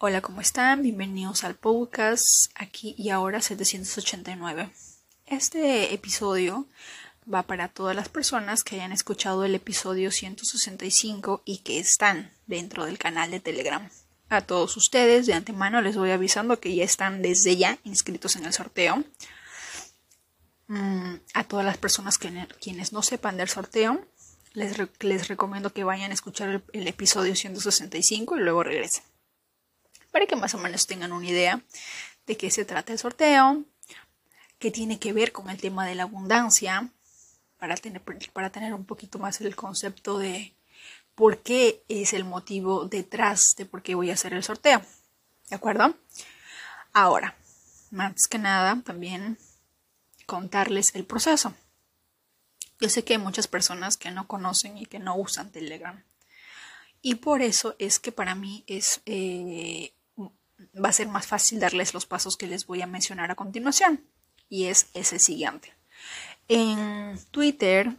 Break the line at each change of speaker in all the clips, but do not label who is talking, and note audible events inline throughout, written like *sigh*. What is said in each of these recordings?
Hola, ¿cómo están? Bienvenidos al podcast aquí y ahora 789. Este episodio va para todas las personas que hayan escuchado el episodio 165 y que están dentro del canal de Telegram. A todos ustedes de antemano les voy avisando que ya están desde ya inscritos en el sorteo. Mm, a todas las personas que, quienes no sepan del sorteo, les, les recomiendo que vayan a escuchar el, el episodio 165 y luego regresen. Para que más o menos tengan una idea de qué se trata el sorteo, qué tiene que ver con el tema de la abundancia, para tener, para tener un poquito más el concepto de por qué es el motivo detrás de por qué voy a hacer el sorteo. ¿De acuerdo? Ahora, más que nada, también contarles el proceso. Yo sé que hay muchas personas que no conocen y que no usan Telegram. Y por eso es que para mí es, eh, va a ser más fácil darles los pasos que les voy a mencionar a continuación. Y es ese siguiente. En Twitter,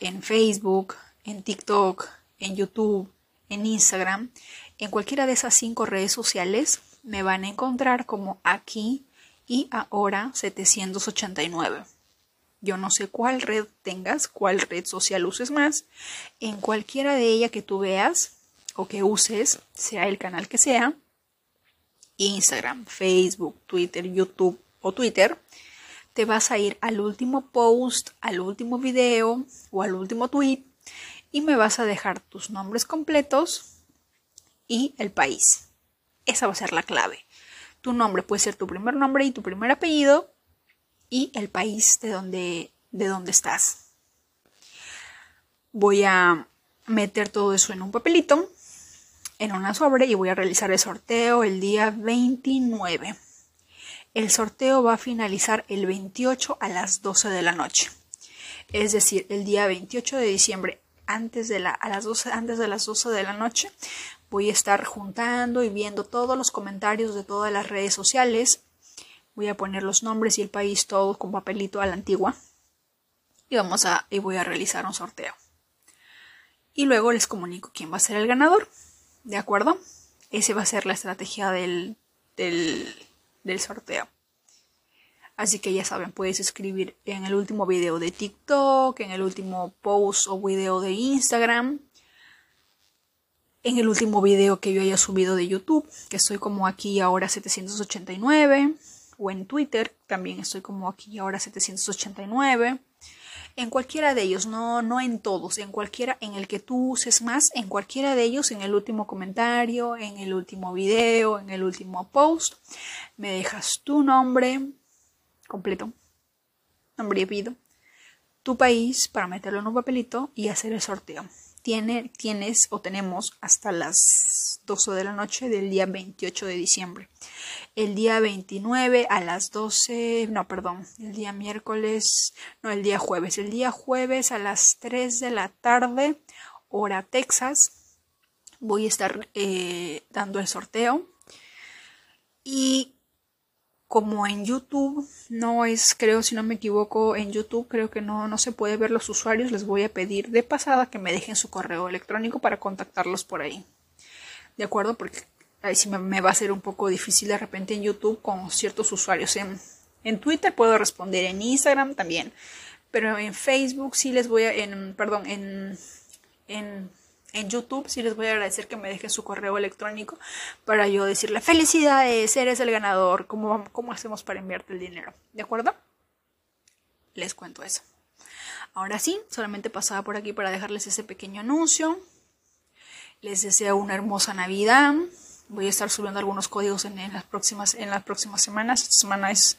en Facebook, en TikTok, en YouTube, en Instagram, en cualquiera de esas cinco redes sociales me van a encontrar como aquí y ahora 789. Yo no sé cuál red tengas, cuál red social uses más. En cualquiera de ellas que tú veas o que uses, sea el canal que sea, Instagram, Facebook, Twitter, YouTube o Twitter, te vas a ir al último post, al último video o al último tweet y me vas a dejar tus nombres completos y el país. Esa va a ser la clave. Tu nombre puede ser tu primer nombre y tu primer apellido y el país de donde, de donde estás. Voy a meter todo eso en un papelito, en una sobre y voy a realizar el sorteo el día 29. El sorteo va a finalizar el 28 a las 12 de la noche. Es decir, el día 28 de diciembre antes de, la, a las 12, antes de las 12 de la noche voy a estar juntando y viendo todos los comentarios de todas las redes sociales. Voy a poner los nombres y el país todo con papelito a la antigua. Y vamos a y voy a realizar un sorteo. Y luego les comunico quién va a ser el ganador. ¿De acuerdo? Esa va a ser la estrategia del, del, del sorteo. Así que ya saben, puedes escribir en el último video de TikTok, en el último post o video de Instagram, en el último video que yo haya subido de YouTube, que estoy como aquí ahora 789, o en Twitter también estoy como aquí ahora 789. En cualquiera de ellos, no, no en todos, en cualquiera en el que tú uses más, en cualquiera de ellos, en el último comentario, en el último video, en el último post, me dejas tu nombre, completo, nombre y apellido, tu país para meterlo en un papelito y hacer el sorteo. Tiene, tienes o tenemos hasta las 12 de la noche del día 28 de diciembre. El día 29 a las 12, no, perdón, el día miércoles, no, el día jueves. El día jueves a las 3 de la tarde, hora Texas, voy a estar eh, dando el sorteo. Y como en YouTube no es, creo si no me equivoco, en YouTube creo que no, no se puede ver los usuarios, les voy a pedir de pasada que me dejen su correo electrónico para contactarlos por ahí. ¿De acuerdo? Porque ahí sí me, va a ser un poco difícil de repente en YouTube con ciertos usuarios. En, en Twitter puedo responder, en Instagram también, pero en Facebook sí les voy a, en, perdón, en, en en YouTube. Sí les voy a agradecer que me dejen su correo electrónico para yo decirle felicidades, eres el ganador, ¿cómo, cómo hacemos para enviarte el dinero? ¿De acuerdo? Les cuento eso. Ahora sí, solamente pasaba por aquí para dejarles ese pequeño anuncio. Les deseo una hermosa Navidad. Voy a estar subiendo algunos códigos en, las, próximas, en las próximas semanas. Esta semana es,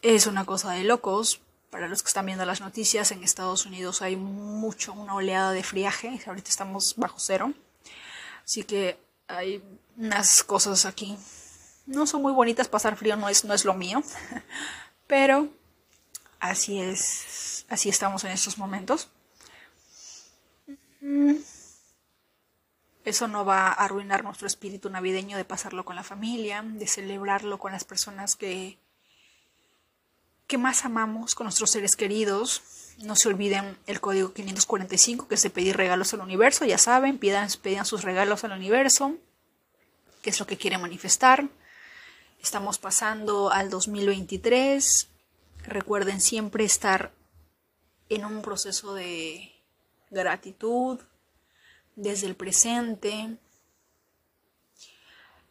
es una cosa de locos para los que están viendo las noticias, en Estados Unidos hay mucho, una oleada de friaje. Ahorita estamos bajo cero. Así que hay unas cosas aquí. No son muy bonitas, pasar frío no es, no es lo mío. *laughs* Pero así es, así estamos en estos momentos. Mm. Eso no va a arruinar nuestro espíritu navideño de pasarlo con la familia, de celebrarlo con las personas que, que más amamos con nuestros seres queridos. No se olviden el código 545 que es pedir regalos al universo. Ya saben, pidan, pidan sus regalos al universo. qué es lo que quiere manifestar. Estamos pasando al 2023. Recuerden siempre estar en un proceso de gratitud desde el presente.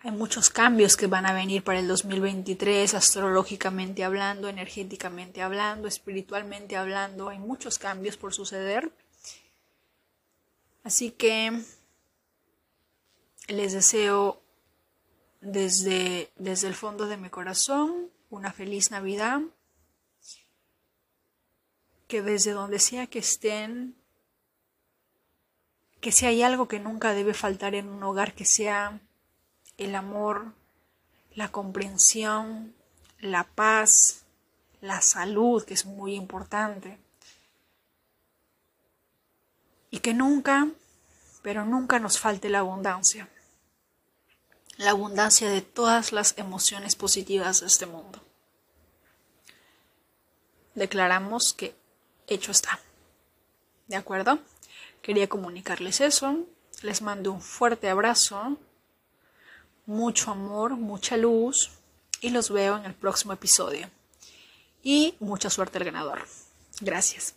Hay muchos cambios que van a venir para el 2023, astrológicamente hablando, energéticamente hablando, espiritualmente hablando. Hay muchos cambios por suceder. Así que les deseo desde, desde el fondo de mi corazón una feliz Navidad. Que desde donde sea que estén, que si hay algo que nunca debe faltar en un hogar, que sea el amor, la comprensión, la paz, la salud, que es muy importante. Y que nunca, pero nunca nos falte la abundancia. La abundancia de todas las emociones positivas de este mundo. Declaramos que hecho está. ¿De acuerdo? Quería comunicarles eso. Les mando un fuerte abrazo, mucho amor, mucha luz y los veo en el próximo episodio. Y mucha suerte al ganador. Gracias.